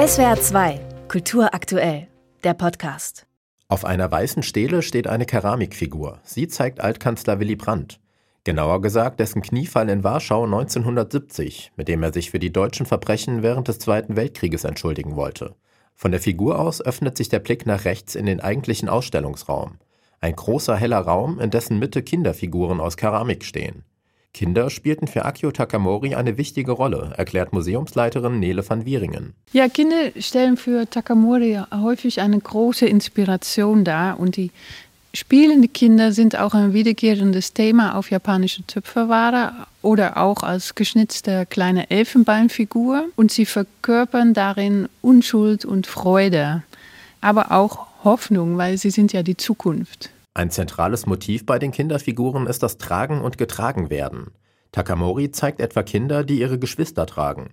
SWR 2, Kultur aktuell, der Podcast. Auf einer weißen Stele steht eine Keramikfigur. Sie zeigt Altkanzler Willy Brandt. Genauer gesagt dessen Kniefall in Warschau 1970, mit dem er sich für die deutschen Verbrechen während des Zweiten Weltkrieges entschuldigen wollte. Von der Figur aus öffnet sich der Blick nach rechts in den eigentlichen Ausstellungsraum. Ein großer heller Raum, in dessen Mitte Kinderfiguren aus Keramik stehen. Kinder spielten für Akio Takamori eine wichtige Rolle, erklärt Museumsleiterin Nele van Wieringen. Ja, Kinder stellen für Takamori häufig eine große Inspiration dar und die spielende Kinder sind auch ein wiederkehrendes Thema auf japanische Töpferware oder auch als geschnitzte kleine Elfenbeinfigur und sie verkörpern darin Unschuld und Freude, aber auch Hoffnung, weil sie sind ja die Zukunft. Ein zentrales Motiv bei den Kinderfiguren ist das Tragen und Getragenwerden. Takamori zeigt etwa Kinder, die ihre Geschwister tragen.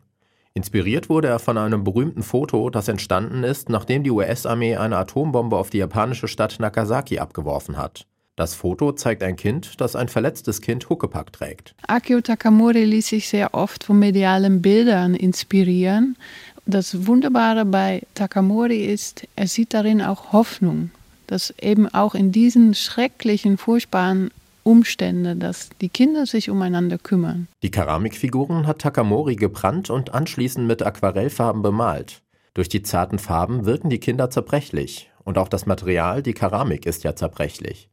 Inspiriert wurde er von einem berühmten Foto, das entstanden ist, nachdem die US-Armee eine Atombombe auf die japanische Stadt Nagasaki abgeworfen hat. Das Foto zeigt ein Kind, das ein verletztes Kind Huckepack trägt. Akio Takamori ließ sich sehr oft von medialen Bildern inspirieren. Das Wunderbare bei Takamori ist, er sieht darin auch Hoffnung dass eben auch in diesen schrecklichen, furchtbaren Umständen, dass die Kinder sich umeinander kümmern. Die Keramikfiguren hat Takamori gebrannt und anschließend mit Aquarellfarben bemalt. Durch die zarten Farben wirken die Kinder zerbrechlich. Und auch das Material, die Keramik, ist ja zerbrechlich.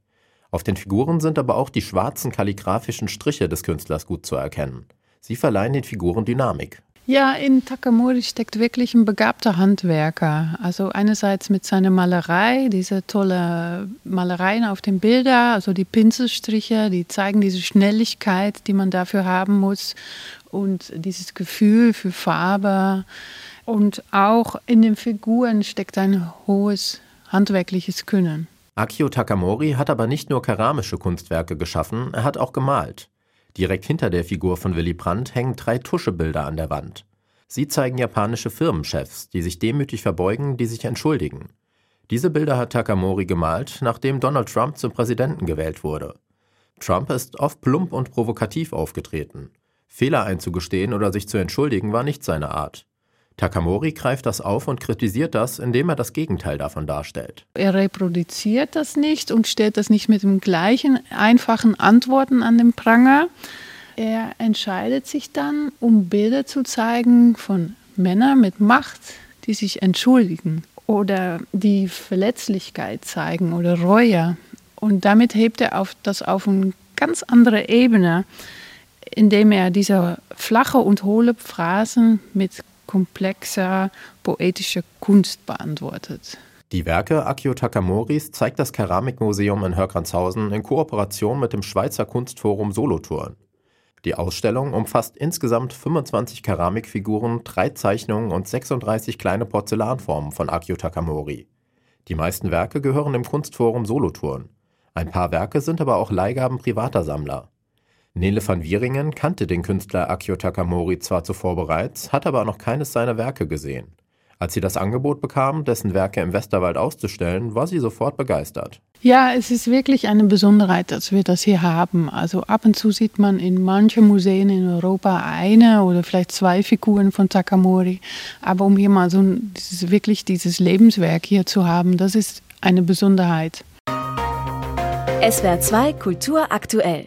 Auf den Figuren sind aber auch die schwarzen kalligraphischen Striche des Künstlers gut zu erkennen. Sie verleihen den Figuren Dynamik. Ja, in Takamori steckt wirklich ein begabter Handwerker. Also einerseits mit seiner Malerei, diese tolle Malereien auf den Bildern, also die Pinselstriche, die zeigen diese Schnelligkeit, die man dafür haben muss und dieses Gefühl für Farbe. Und auch in den Figuren steckt ein hohes handwerkliches Können. Akio Takamori hat aber nicht nur keramische Kunstwerke geschaffen, er hat auch gemalt. Direkt hinter der Figur von Willy Brandt hängen drei Tuschebilder an der Wand. Sie zeigen japanische Firmenchefs, die sich demütig verbeugen, die sich entschuldigen. Diese Bilder hat Takamori gemalt, nachdem Donald Trump zum Präsidenten gewählt wurde. Trump ist oft plump und provokativ aufgetreten. Fehler einzugestehen oder sich zu entschuldigen war nicht seine Art. Takamori greift das auf und kritisiert das, indem er das Gegenteil davon darstellt. Er reproduziert das nicht und stellt das nicht mit dem gleichen einfachen Antworten an den Pranger. Er entscheidet sich dann, um Bilder zu zeigen von Männern mit Macht, die sich entschuldigen oder die Verletzlichkeit zeigen oder Reue. Und damit hebt er auf das auf eine ganz andere Ebene, indem er diese flache und hohle Phrasen mit komplexer poetischer Kunst beantwortet. Die Werke Akio Takamoris zeigt das Keramikmuseum in Hörgranzhausen in Kooperation mit dem Schweizer Kunstforum Solothurn. Die Ausstellung umfasst insgesamt 25 Keramikfiguren, drei Zeichnungen und 36 kleine Porzellanformen von Akio Takamori. Die meisten Werke gehören dem Kunstforum Solothurn. Ein paar Werke sind aber auch Leihgaben privater Sammler. Nele van Wieringen kannte den Künstler Akio Takamori zwar zuvor bereits, hat aber noch keines seiner Werke gesehen. Als sie das Angebot bekam, dessen Werke im Westerwald auszustellen, war sie sofort begeistert. Ja, es ist wirklich eine Besonderheit, dass wir das hier haben. Also ab und zu sieht man in manchen Museen in Europa eine oder vielleicht zwei Figuren von Takamori. Aber um hier mal so dieses, wirklich dieses Lebenswerk hier zu haben, das ist eine Besonderheit. SWR 2 Kultur aktuell